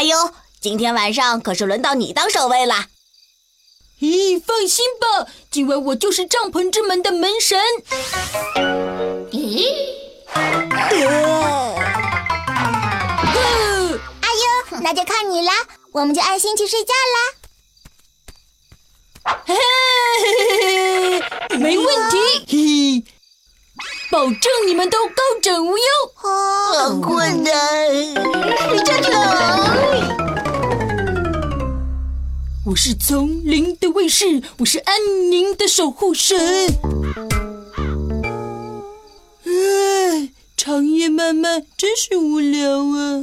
阿优，今天晚上可是轮到你当守卫了。咦，放心吧，今晚我就是帐篷之门的门神。咦？阿优，那就靠你了，我们就安心去睡觉啦。嘿嘿嘿，没问题，嘿，保证你们都高枕无忧。好困难，睡觉我是丛林的卫士，我是安宁的守护神。唉，长夜漫漫，真是无聊啊！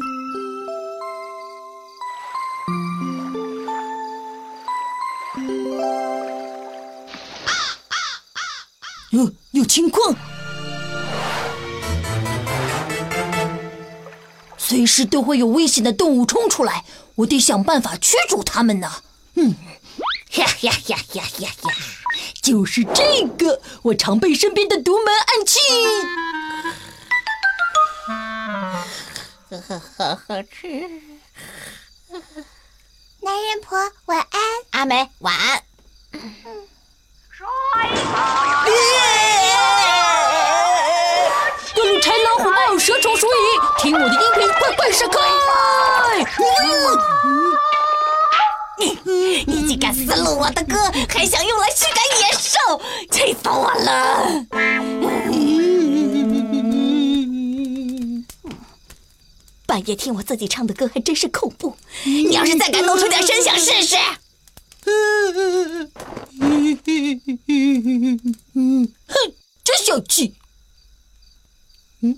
有有情况，随时都会有危险的动物冲出来，我得想办法驱逐它们呢。嗯，呀呀呀呀呀呀！就是这个，我常备身边的独门暗器。呵呵呵呵吃。男人婆，晚安。阿梅，晚安。各路豺狼虎豹蛇虫鼠蚁，听我的音频，快快闪开！你竟敢撕录我的歌，还想用来驱赶野兽，气死我了！半夜听我自己唱的歌还真是恐怖，你要是再敢弄出点声响试试！哼，真小气！嗯。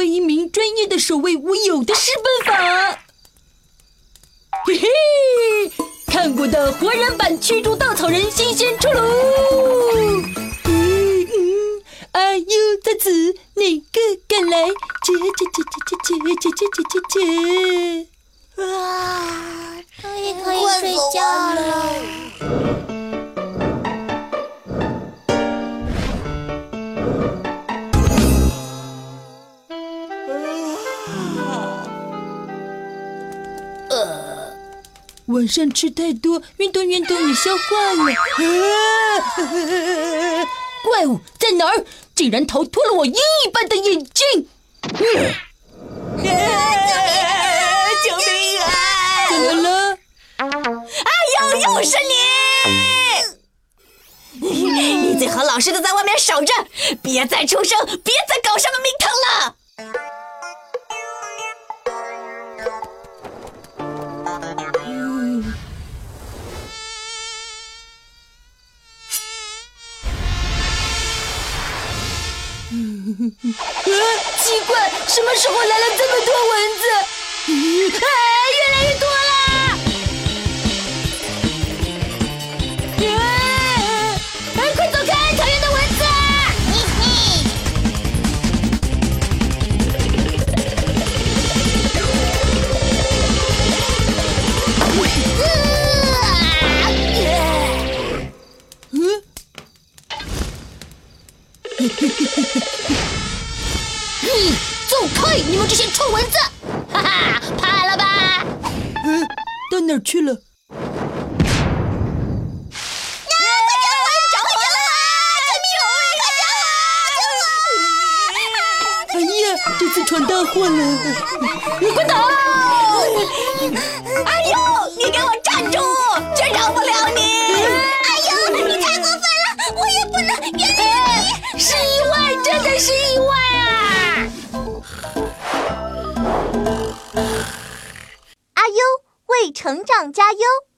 为一名专业的守卫，我有的是办法。嘿嘿，看过的活人版驱逐稻草人新鲜出炉。晚上吃太多，运动运动也消化了。怪物在哪儿？竟然逃脱了我鹰一般的眼睛！救命啊！怎么了？哎呦，又是你！你最好老实的在外面守着，别再出声，别再搞什么名堂了。奇怪，什么时候来了这么多蚊子？你们这些臭蚊子！哈哈，怕了吧？嗯，到哪儿去了？哎呀，这次闯大祸了！你快逃！哎呦，你给我站住！真饶不了你！成长加油。